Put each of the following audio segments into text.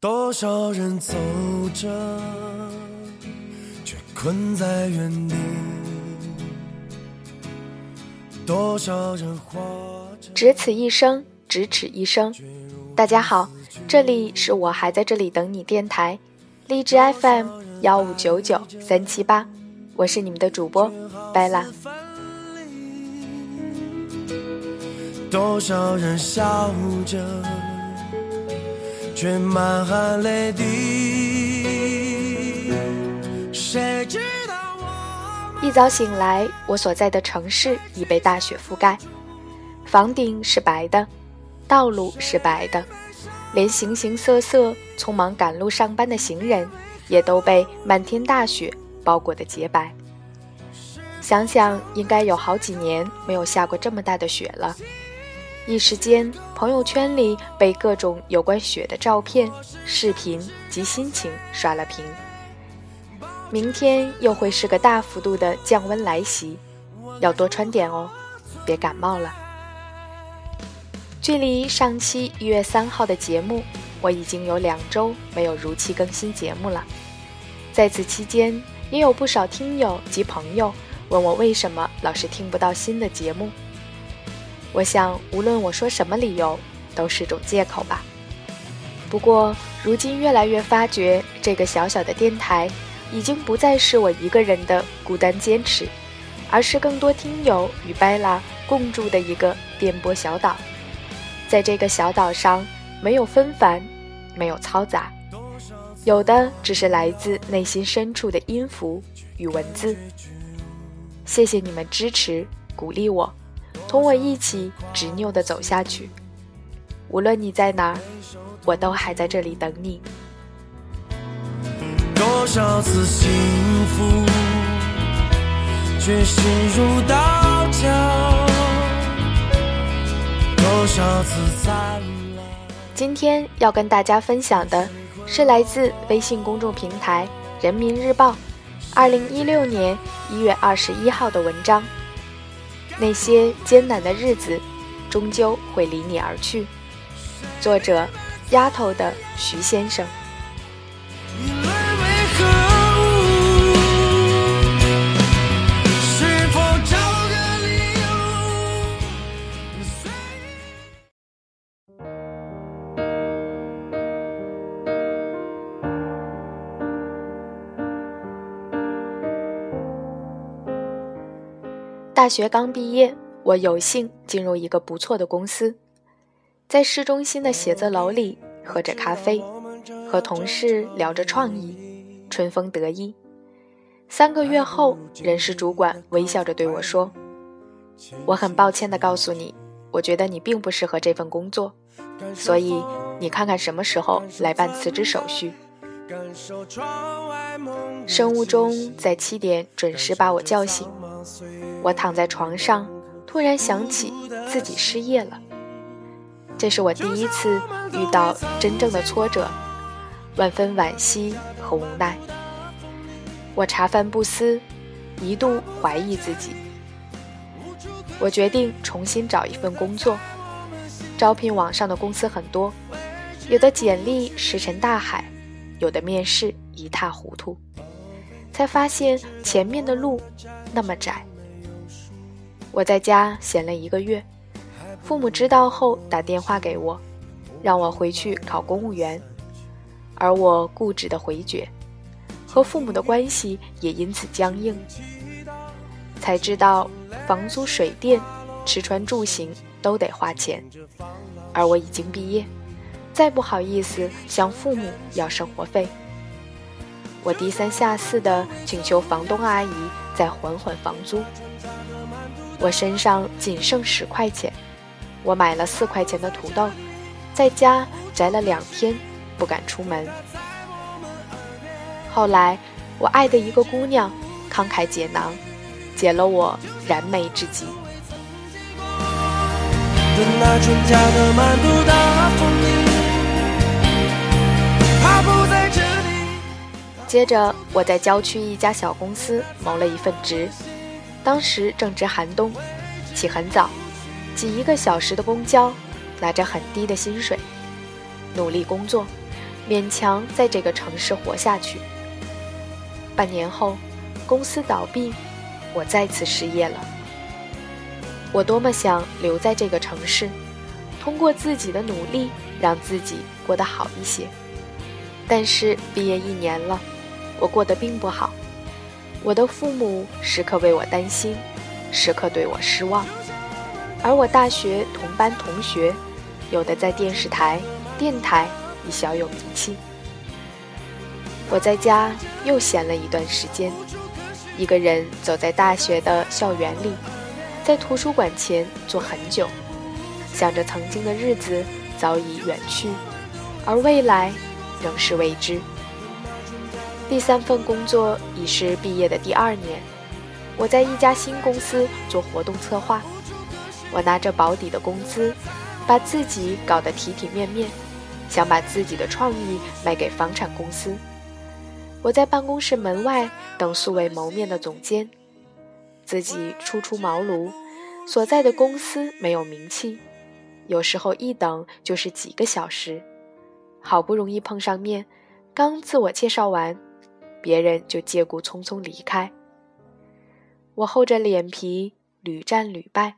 多少人走着，却困在原地；多少人活着，只此一生，咫尺一生。大家好，这里是我还在这里等你电台，荔枝 FM 幺五九九三七八，我是你们的主播贝拉。多少人笑着。却满含泪滴。谁知道一早醒来，我所在的城市已被大雪覆盖，房顶是白的，道路是白的，连形形色色匆忙赶路上班的行人也都被漫天大雪包裹的洁白。想想，应该有好几年没有下过这么大的雪了。一时间，朋友圈里被各种有关雪的照片、视频及心情刷了屏。明天又会是个大幅度的降温来袭，要多穿点哦，别感冒了。距离上期一月三号的节目，我已经有两周没有如期更新节目了。在此期间，也有不少听友及朋友问我为什么老是听不到新的节目。我想，无论我说什么理由，都是种借口吧。不过，如今越来越发觉，这个小小的电台，已经不再是我一个人的孤单坚持，而是更多听友与拜拉共筑的一个电波小岛。在这个小岛上，没有纷繁，没有嘈杂，有的只是来自内心深处的音符与文字。谢谢你们支持、鼓励我。同我一起执拗地走下去，无论你在哪儿，我都还在这里等你。多少次幸福，却心如刀绞；多少次灿烂。今天要跟大家分享的是来自微信公众平台《人民日报》二零一六年一月二十一号的文章。那些艰难的日子，终究会离你而去。作者：丫头的徐先生。大学刚毕业，我有幸进入一个不错的公司，在市中心的写字楼里喝着咖啡，和同事聊着创意，春风得意。三个月后，人事主管微笑着对我说：“我很抱歉地告诉你，我觉得你并不适合这份工作，所以你看看什么时候来办辞职手续。”生物钟在七点准时把我叫醒。我躺在床上，突然想起自己失业了。这是我第一次遇到真正的挫折，万分惋惜和无奈。我茶饭不思，一度怀疑自己。我决定重新找一份工作。招聘网上的公司很多，有的简历石沉大海，有的面试一塌糊涂。才发现前面的路那么窄。我在家闲了一个月，父母知道后打电话给我，让我回去考公务员，而我固执的回绝，和父母的关系也因此僵硬。才知道房租、水电、吃穿住行都得花钱，而我已经毕业，再不好意思向父母要生活费。我低三下四的请求房东阿姨再缓缓房租。我身上仅剩十块钱，我买了四块钱的土豆，在家宅了两天，不敢出门。后来，我爱的一个姑娘慷慨解囊，解了我燃眉之急。接着，我在郊区一家小公司谋了一份职，当时正值寒冬，起很早，挤一个小时的公交，拿着很低的薪水，努力工作，勉强在这个城市活下去。半年后，公司倒闭，我再次失业了。我多么想留在这个城市，通过自己的努力让自己过得好一些。但是毕业一年了，我过得并不好。我的父母时刻为我担心，时刻对我失望。而我大学同班同学，有的在电视台、电台已小有名气。我在家又闲了一段时间，一个人走在大学的校园里，在图书馆前坐很久，想着曾经的日子早已远去，而未来仍是未知。第三份工作已是毕业的第二年，我在一家新公司做活动策划。我拿着保底的工资，把自己搞得体体面面，想把自己的创意卖给房产公司。我在办公室门外等素未谋面的总监，自己初出茅庐，所在的公司没有名气，有时候一等就是几个小时。好不容易碰上面，刚自我介绍完，别人就借故匆匆离开。我厚着脸皮屡战屡败。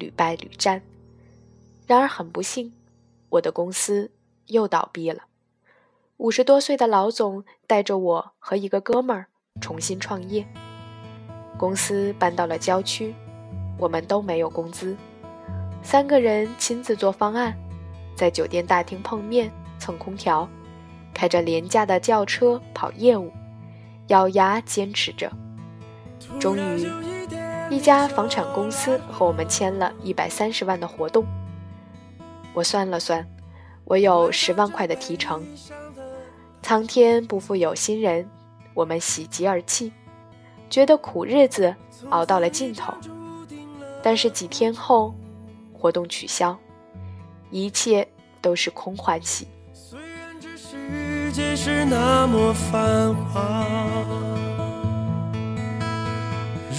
屡败屡战，然而很不幸，我的公司又倒闭了。五十多岁的老总带着我和一个哥们儿重新创业。公司搬到了郊区，我们都没有工资，三个人亲自做方案，在酒店大厅碰面蹭空调，开着廉价的轿车跑业务，咬牙坚持着，终于。一家房产公司和我们签了一百三十万的活动，我算了算，我有十万块的提成。苍天不负有心人，我们喜极而泣，觉得苦日子熬到了尽头。但是几天后，活动取消，一切都是空欢喜。世界是那么繁华。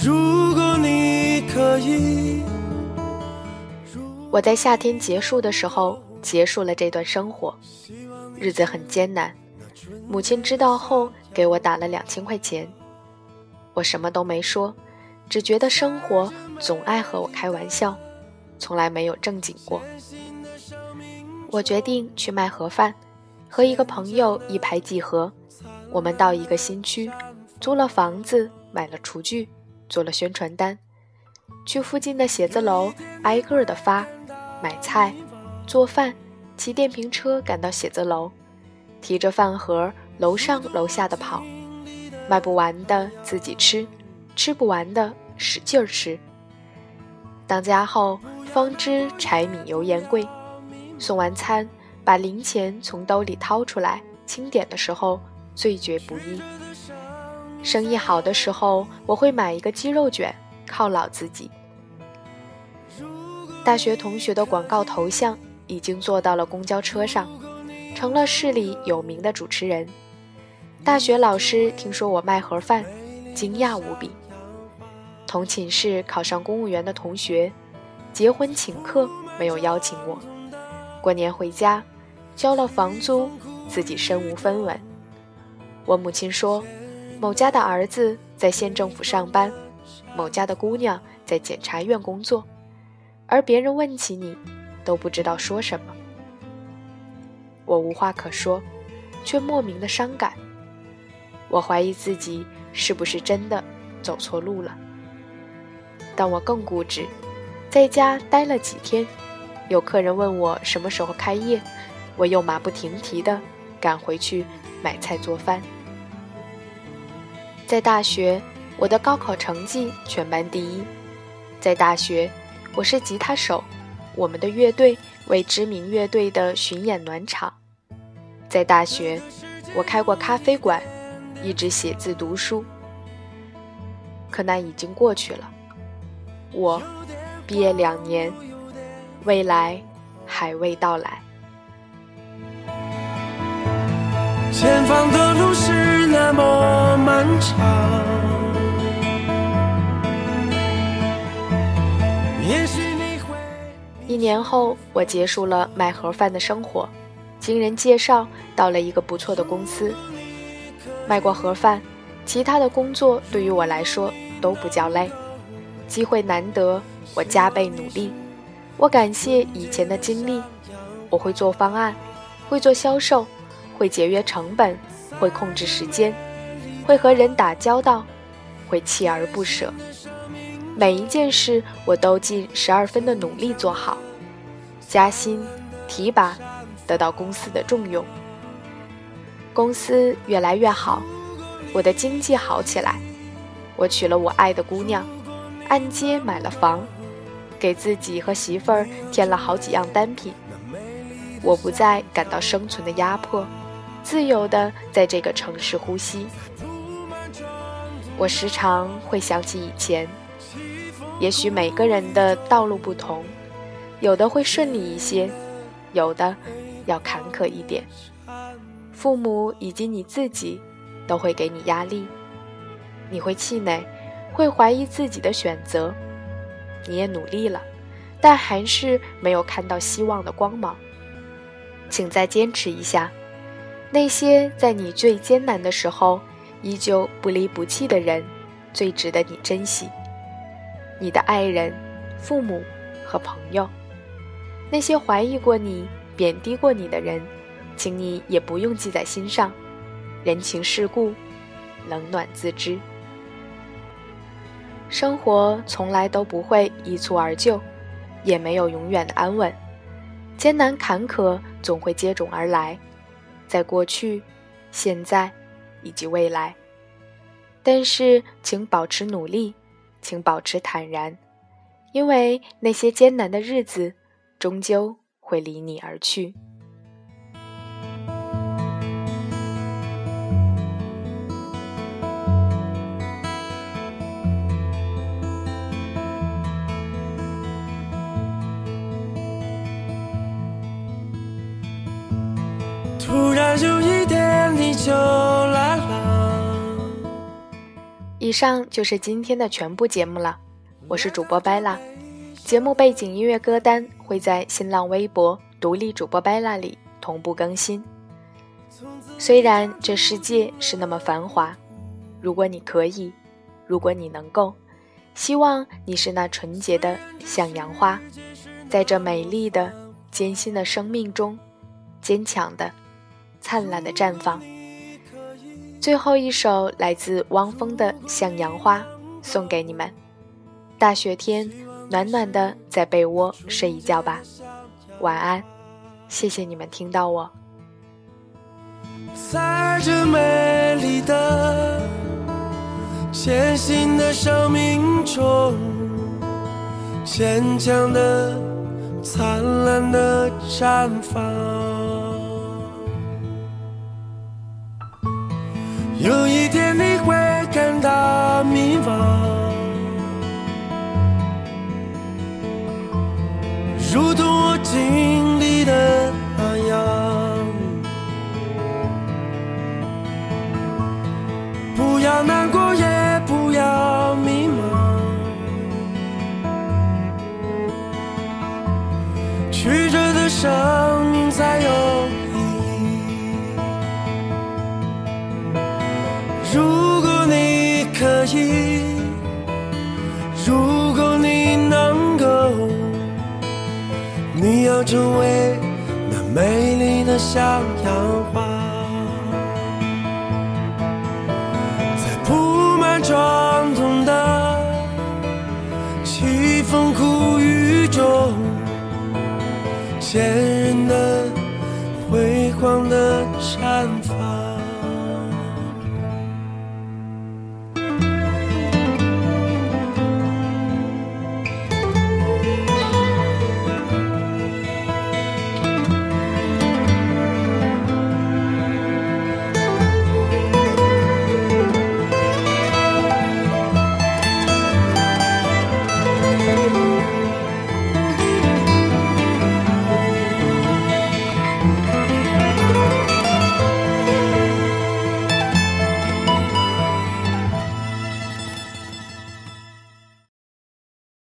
如果你可以，我在夏天结束的时候结束了这段生活，日子很艰难。母亲知道后给我打了两千块钱，我什么都没说，只觉得生活总爱和我开玩笑，从来没有正经过。我决定去卖盒饭，和一个朋友一拍即合，我们到一个新区，租了房子，买了厨具。做了宣传单，去附近的写字楼挨个的发，买菜、做饭，骑电瓶车赶到写字楼，提着饭盒楼上楼下的跑，卖不完的自己吃，吃不完的使劲儿吃。当家后方知柴米油盐贵，送完餐把零钱从兜里掏出来清点的时候，最觉不易。生意好的时候，我会买一个鸡肉卷犒劳自己。大学同学的广告头像已经做到了公交车上，成了市里有名的主持人。大学老师听说我卖盒饭，惊讶无比。同寝室考上公务员的同学，结婚请客没有邀请我，过年回家交了房租，自己身无分文。我母亲说。某家的儿子在县政府上班，某家的姑娘在检察院工作，而别人问起你，都不知道说什么。我无话可说，却莫名的伤感。我怀疑自己是不是真的走错路了。但我更固执，在家待了几天，有客人问我什么时候开业，我又马不停蹄地赶回去买菜做饭。在大学，我的高考成绩全班第一。在大学，我是吉他手，我们的乐队为知名乐队的巡演暖场。在大学，我开过咖啡馆，一直写字读书。可那已经过去了。我毕业两年，未来还未到来。前方的路是那么漫长。一年后，我结束了卖盒饭的生活，经人介绍到了一个不错的公司，卖过盒饭，其他的工作对于我来说都不叫累。机会难得，我加倍努力。我感谢以前的经历，我会做方案，会做销售，会节约成本，会控制时间，会和人打交道，会锲而不舍。每一件事我都尽十二分的努力做好，加薪、提拔，得到公司的重用。公司越来越好，我的经济好起来，我娶了我爱的姑娘。按揭买了房，给自己和媳妇儿添了好几样单品。我不再感到生存的压迫，自由的在这个城市呼吸。我时常会想起以前，也许每个人的道路不同，有的会顺利一些，有的要坎坷一点。父母以及你自己都会给你压力，你会气馁。会怀疑自己的选择，你也努力了，但还是没有看到希望的光芒。请再坚持一下。那些在你最艰难的时候依旧不离不弃的人，最值得你珍惜。你的爱人、父母和朋友，那些怀疑过你、贬低过你的人，请你也不用记在心上。人情世故，冷暖自知。生活从来都不会一蹴而就，也没有永远的安稳，艰难坎坷总会接踵而来，在过去、现在以及未来。但是，请保持努力，请保持坦然，因为那些艰难的日子终究会离你而去。以上就是今天的全部节目了，我是主播 Bella，节目背景音乐歌单会在新浪微博独立主播 Bella 里同步更新。虽然这世界是那么繁华，如果你可以，如果你能够，希望你是那纯洁的向阳花，在这美丽的艰辛的生命中，坚强的、灿烂的绽放。最后一首来自汪峰的《向阳花》，送给你们。大雪天，暖暖的在被窝睡一觉吧，晚安。谢谢你们听到我。在这美丽的、艰辛的生命中，坚强的、灿烂的绽放。有一天你会感到迷茫，如同我经历的那样。不要难过，你要成为那美丽的向阳花，在铺满伤痛的凄风苦雨中，